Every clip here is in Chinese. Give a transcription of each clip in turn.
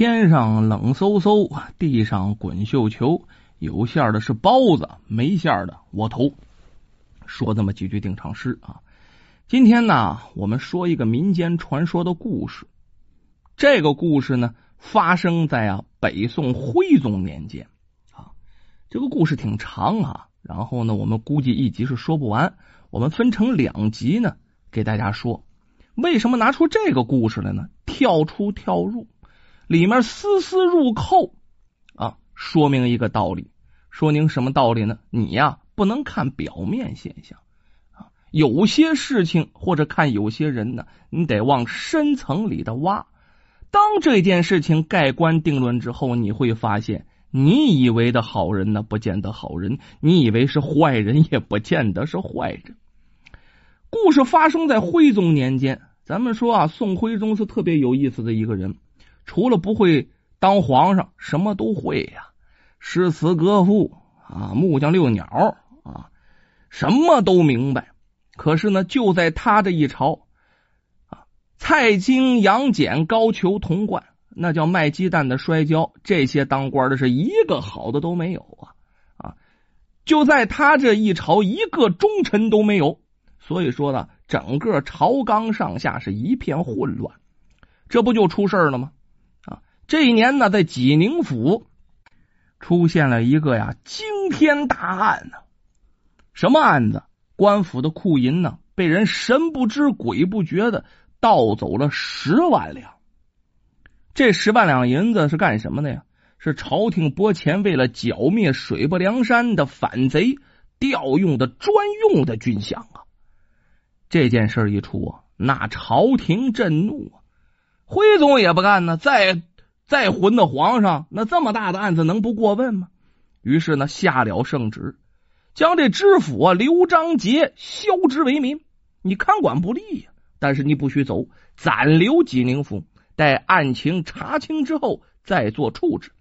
天上冷飕飕，地上滚绣球，有馅的是包子，没馅的窝头。说这么几句定场诗啊。今天呢，我们说一个民间传说的故事。这个故事呢，发生在啊北宋徽宗年间啊。这个故事挺长啊，然后呢，我们估计一集是说不完，我们分成两集呢，给大家说。为什么拿出这个故事来呢？跳出跳入，里面丝丝入扣啊，说明一个道理。说明什么道理呢？你呀，不能看表面现象啊。有些事情或者看有些人呢，你得往深层里的挖。当这件事情盖棺定论之后，你会发现，你以为的好人呢，不见得好人；你以为是坏人，也不见得是坏人。故事发生在徽宗年间。咱们说啊，宋徽宗是特别有意思的一个人，除了不会当皇上，什么都会呀，诗词歌赋啊，木匠遛鸟啊，什么都明白。可是呢，就在他这一朝，啊，蔡京、杨戬、高俅、童贯，那叫卖鸡蛋的、摔跤，这些当官的是一个好的都没有啊！啊，就在他这一朝，一个忠臣都没有。所以说呢，整个朝纲上下是一片混乱，这不就出事了吗？这一年呢，在济宁府出现了一个呀惊天大案呢，什么案子？官府的库银呢，被人神不知鬼不觉的盗走了十万两。这十万两银子是干什么的呀？是朝廷拨钱为了剿灭水泊梁山的反贼调用的专用的军饷啊！这件事一出啊，那朝廷震怒啊！徽宗也不干呢，再再混的皇上，那这么大的案子能不过问吗？于是呢，下了圣旨。将这知府啊刘章杰削职为民，你看管不力呀。但是你不许走，暂留济宁府，待案情查清之后再做处置。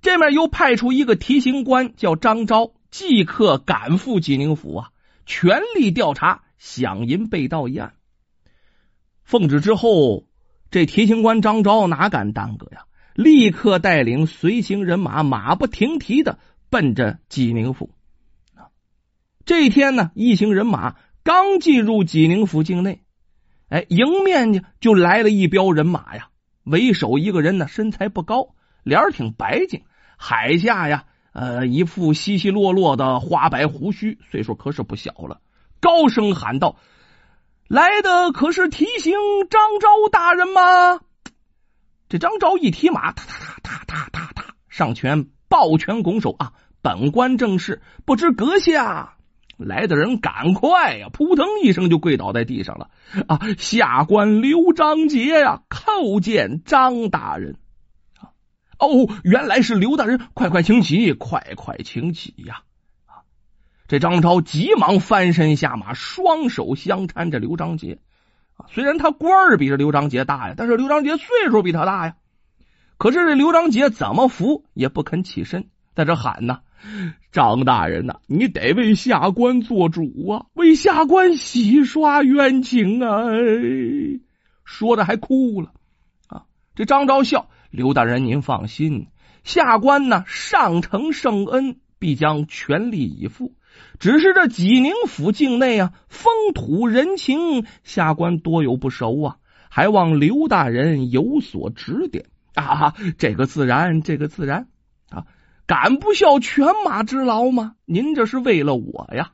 这面又派出一个提刑官叫张昭，即刻赶赴济宁府啊，全力调查饷银被盗一案。奉旨之后，这提刑官张昭哪敢耽搁呀？立刻带领随行人马，马不停蹄的。奔着济宁府！这一天呢，一行人马刚进入济宁府境内，哎，迎面呢就来了一彪人马呀。为首一个人呢，身材不高，脸挺白净，海下呀，呃，一副稀稀落落的花白胡须，岁数可是不小了。高声喊道：“来的可是提刑张昭大人吗？”这张昭一提马，踏踏踏踏踏踏上前。抱拳拱手啊！本官正是，不知阁下来的人赶快呀！扑腾一声就跪倒在地上了啊！下官刘章杰呀，叩见张大人！哦，原来是刘大人，快快请起，快快请起呀！这张昭急忙翻身下马，双手相搀着刘章杰。虽然他官儿比这刘章杰大呀，但是刘章杰岁数比他大呀。可是这刘章杰怎么扶也不肯起身，在这喊呢：“张大人呐，你得为下官做主啊，为下官洗刷冤情啊！”说着还哭了啊。这张昭笑：“刘大人您放心，下官呢上承圣恩，必将全力以赴。只是这济宁府境内啊，风土人情，下官多有不熟啊，还望刘大人有所指点。”啊，这个自然，这个自然啊，敢不效犬马之劳吗？您这是为了我呀！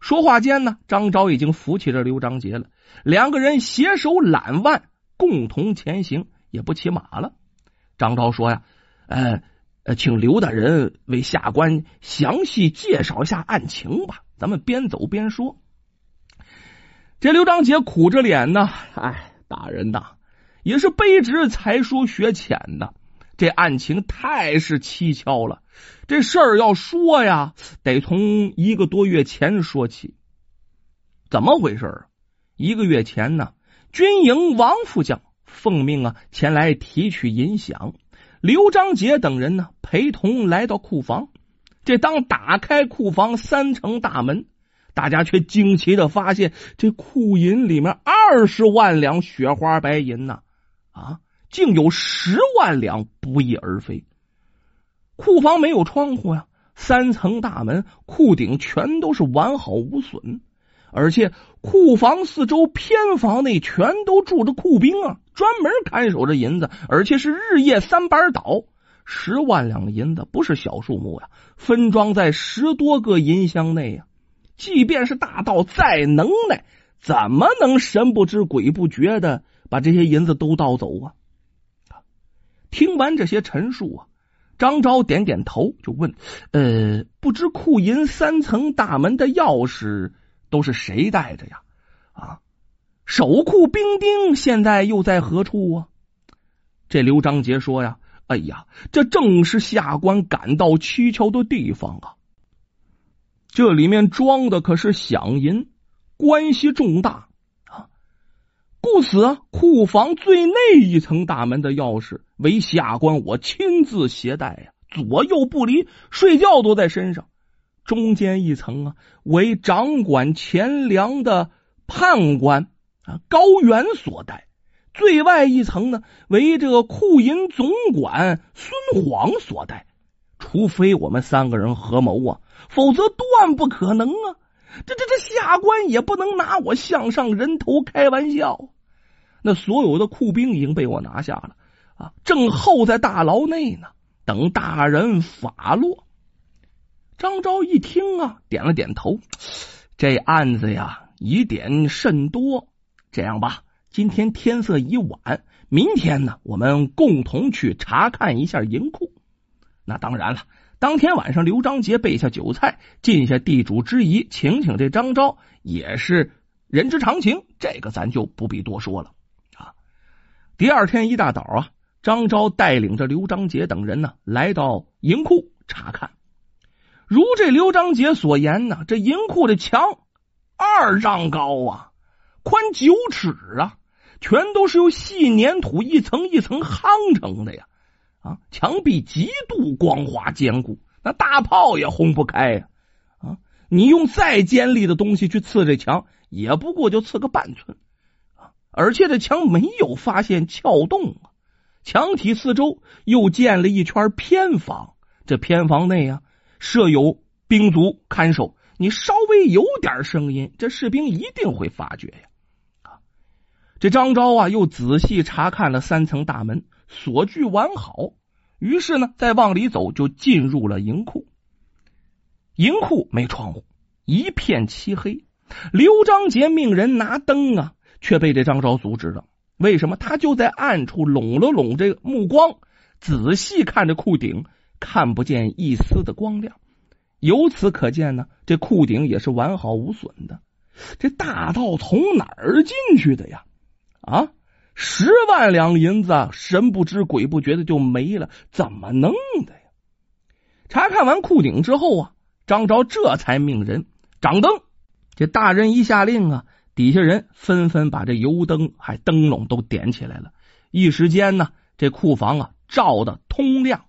说话间呢，张昭已经扶起了刘章杰了，两个人携手揽腕，共同前行，也不骑马了。张昭说呀：“呃请刘大人为下官详细介绍一下案情吧，咱们边走边说。”这刘章杰苦着脸呢，哎，大人呐。也是卑职才疏学浅的，这案情太是蹊跷了。这事儿要说呀，得从一个多月前说起。怎么回事啊？一个月前呢，军营王副将奉命啊前来提取银饷，刘章杰等人呢陪同来到库房。这当打开库房三层大门，大家却惊奇的发现，这库银里面二十万两雪花白银呐！啊，竟有十万两不翼而飞。库房没有窗户呀，三层大门，库顶全都是完好无损，而且库房四周偏房内全都住着库兵啊，专门看守着银子，而且是日夜三班倒。十万两银子不是小数目呀，分装在十多个银箱内呀。即便是大盗再能耐，怎么能神不知鬼不觉的把这些银子都盗走啊？听完这些陈述啊，张昭点点头，就问：“呃，不知库银三层大门的钥匙都是谁带着呀？啊，守库兵丁现在又在何处啊？”这刘章杰说：“呀。”哎呀，这正是下官感到蹊跷的地方啊！这里面装的可是饷银，关系重大啊！故此，库房最内一层大门的钥匙为下官我亲自携带呀，左右不离，睡觉都在身上。中间一层啊，为掌管钱粮的判官啊高原所带。最外一层呢，为这个库银总管孙晃所带。除非我们三个人合谋啊，否则断不可能啊！这这这下官也不能拿我项上人头开玩笑。那所有的库兵已经被我拿下了啊，正候在大牢内呢，等大人发落。张昭一听啊，点了点头。这案子呀，疑点甚多。这样吧。今天天色已晚，明天呢，我们共同去查看一下银库。那当然了，当天晚上刘章杰备下酒菜，尽下地主之谊，请请这张昭也是人之常情，这个咱就不必多说了啊。第二天一大早啊，张昭带领着刘章杰等人呢，来到银库查看。如这刘章杰所言呢，这银库的墙二丈高啊，宽九尺啊。全都是由细粘土一层一层夯成的呀！啊，墙壁极度光滑坚固，那大炮也轰不开呀！啊，你用再尖利的东西去刺这墙，也不过就刺个半寸啊！而且这墙没有发现撬洞啊，墙体四周又建了一圈偏房，这偏房内啊设有兵卒看守，你稍微有点声音，这士兵一定会发觉呀！啊这张昭啊，又仔细查看了三层大门，锁具完好。于是呢，再往里走，就进入了银库。银库没窗户，一片漆黑。刘章杰命人拿灯啊，却被这张昭阻止了。为什么？他就在暗处拢了拢这个目光，仔细看着库顶，看不见一丝的光亮。由此可见呢，这库顶也是完好无损的。这大盗从哪儿进去的呀？啊，十万两银子，神不知鬼不觉的就没了，怎么弄的呀？查看完库顶之后啊，张昭这才命人掌灯。这大人一下令啊，底下人纷纷把这油灯还灯笼都点起来了。一时间呢，这库房啊照的通亮。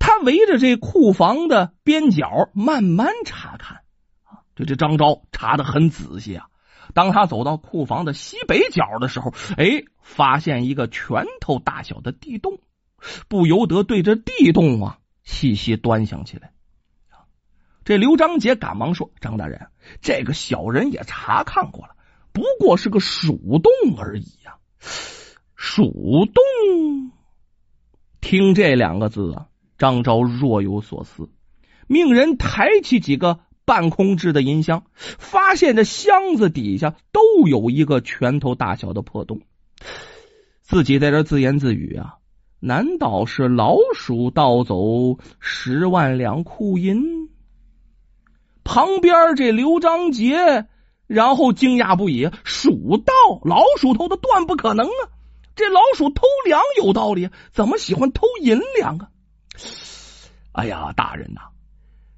他围着这库房的边角慢慢查看啊，这这张昭查的很仔细啊。当他走到库房的西北角的时候，哎，发现一个拳头大小的地洞，不由得对着地洞啊细细端详起来。这刘章杰赶忙说：“张大人，这个小人也查看过了，不过是个鼠洞而已呀。”鼠洞，听这两个字啊，张昭若有所思，命人抬起几个。半空置的银箱，发现这箱子底下都有一个拳头大小的破洞。自己在这自言自语啊，难道是老鼠盗走十万两库银？旁边这刘章杰，然后惊讶不已：鼠盗老鼠偷的断不可能啊！这老鼠偷粮有道理，怎么喜欢偷银两啊？哎呀，大人呐！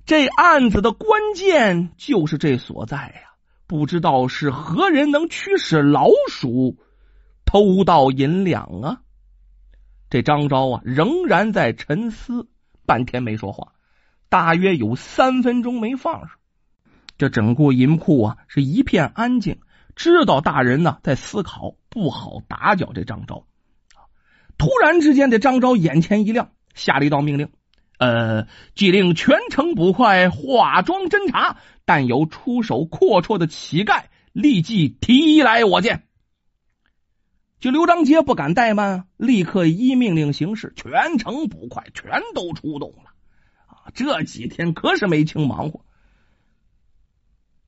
这案子的关键就是这所在呀！不知道是何人能驱使老鼠偷盗银两啊？这张昭啊，仍然在沉思，半天没说话，大约有三分钟没放上。这整个银库啊，是一片安静，知道大人呢在思考，不好打搅这张昭，突然之间，这张昭眼前一亮，下了一道命令：呃，即令全城捕快化妆侦查，但有出手阔绰的乞丐，立即提来我见。就刘章杰不敢怠慢，立刻依命令行事，全城捕快全都出动了。啊，这几天可是没轻忙活。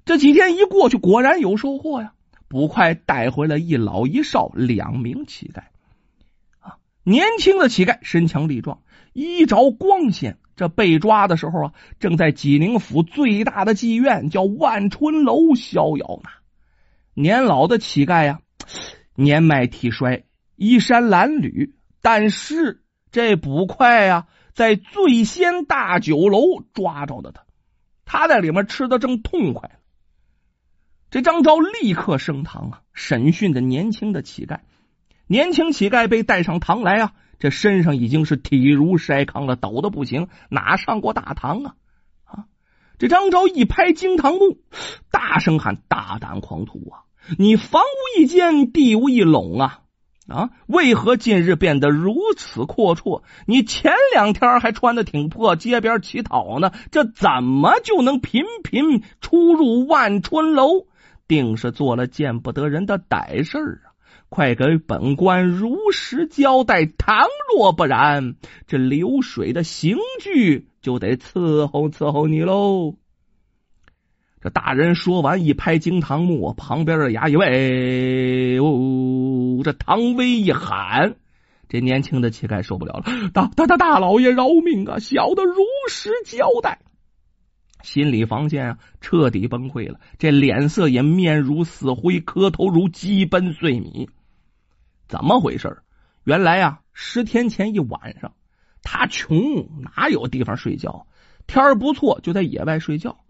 这几天一过去，果然有收获呀！捕快带回了一老一少两名乞丐。啊，年轻的乞丐身强力壮，衣着光鲜。这被抓的时候啊，正在济宁府最大的妓院叫万春楼逍遥呢。年老的乞丐呀。年迈体衰，衣衫褴褛，但是这捕快呀，在醉仙大酒楼抓着的他，他在里面吃的正痛快。这张昭立刻升堂啊，审讯的年轻的乞丐。年轻乞丐被带上堂来啊，这身上已经是体如筛糠了，抖的不行，哪上过大堂啊？啊！这张昭一拍惊堂木，大声喊：“大胆狂徒啊！”你房无一间，地无一垄啊！啊，为何近日变得如此阔绰？你前两天还穿的挺破，街边乞讨呢，这怎么就能频频出入万春楼？定是做了见不得人的歹事啊！快给本官如实交代，倘若不然，这流水的刑具就得伺候伺候你喽！这大人说完，一拍惊堂木，旁边的衙役喂，哦，这唐威一喊，这年轻的乞丐受不了了，大大大大老爷饶命啊！小的如实交代，心理防线啊彻底崩溃了，这脸色也面如死灰，磕头如鸡奔碎米。怎么回事？原来啊，十天前一晚上，他穷，哪有地方睡觉？天不错，就在野外睡觉。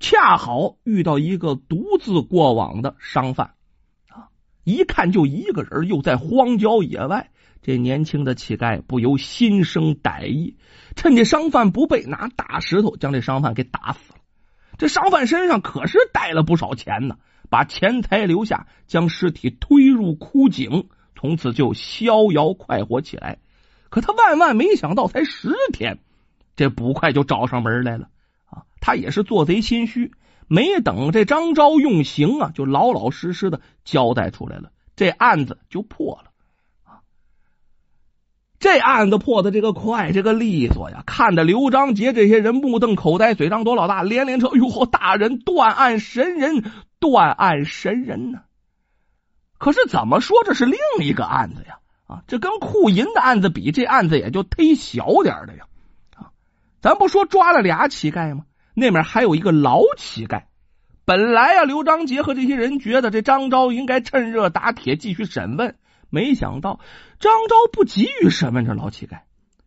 恰好遇到一个独自过往的商贩，啊，一看就一个人，又在荒郊野外，这年轻的乞丐不由心生歹意，趁这商贩不备，拿大石头将这商贩给打死了。这商贩身上可是带了不少钱呢，把钱财留下，将尸体推入枯井，从此就逍遥快活起来。可他万万没想到，才十天，这捕快就找上门来了啊。他也是做贼心虚，没等这张昭用刑啊，就老老实实的交代出来了，这案子就破了！这案子破的这个快，这个利索呀，看得刘章杰这些人目瞪口呆，嘴张多老大，连连称：“哟，大人断案神人，断案神人呢！”可是怎么说，这是另一个案子呀？啊，这跟库银的案子比，这案子也就忒小点的呀！啊，咱不说抓了俩乞丐吗？那面还有一个老乞丐。本来啊，刘章杰和这些人觉得这张昭应该趁热打铁继续审问，没想到张昭不急于审问这老乞丐，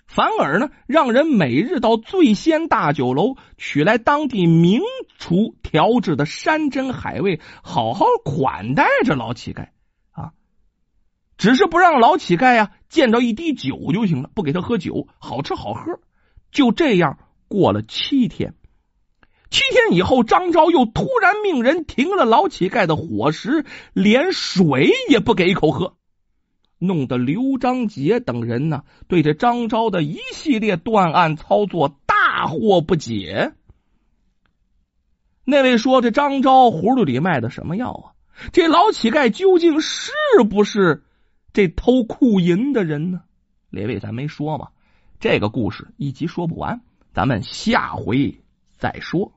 反而呢，让人每日到醉仙大酒楼取来当地名厨调制的山珍海味，好好款待这老乞丐啊。只是不让老乞丐呀见着一滴酒就行了，不给他喝酒，好吃好喝。就这样过了七天。七天以后，张昭又突然命人停了老乞丐的伙食，连水也不给一口喝，弄得刘章杰等人呢对这张昭的一系列断案操作大惑不解。那位说：“这张昭葫芦里卖的什么药啊？这老乞丐究竟是不是这偷库银的人呢？”列位，咱没说嘛，这个故事一集说不完，咱们下回再说。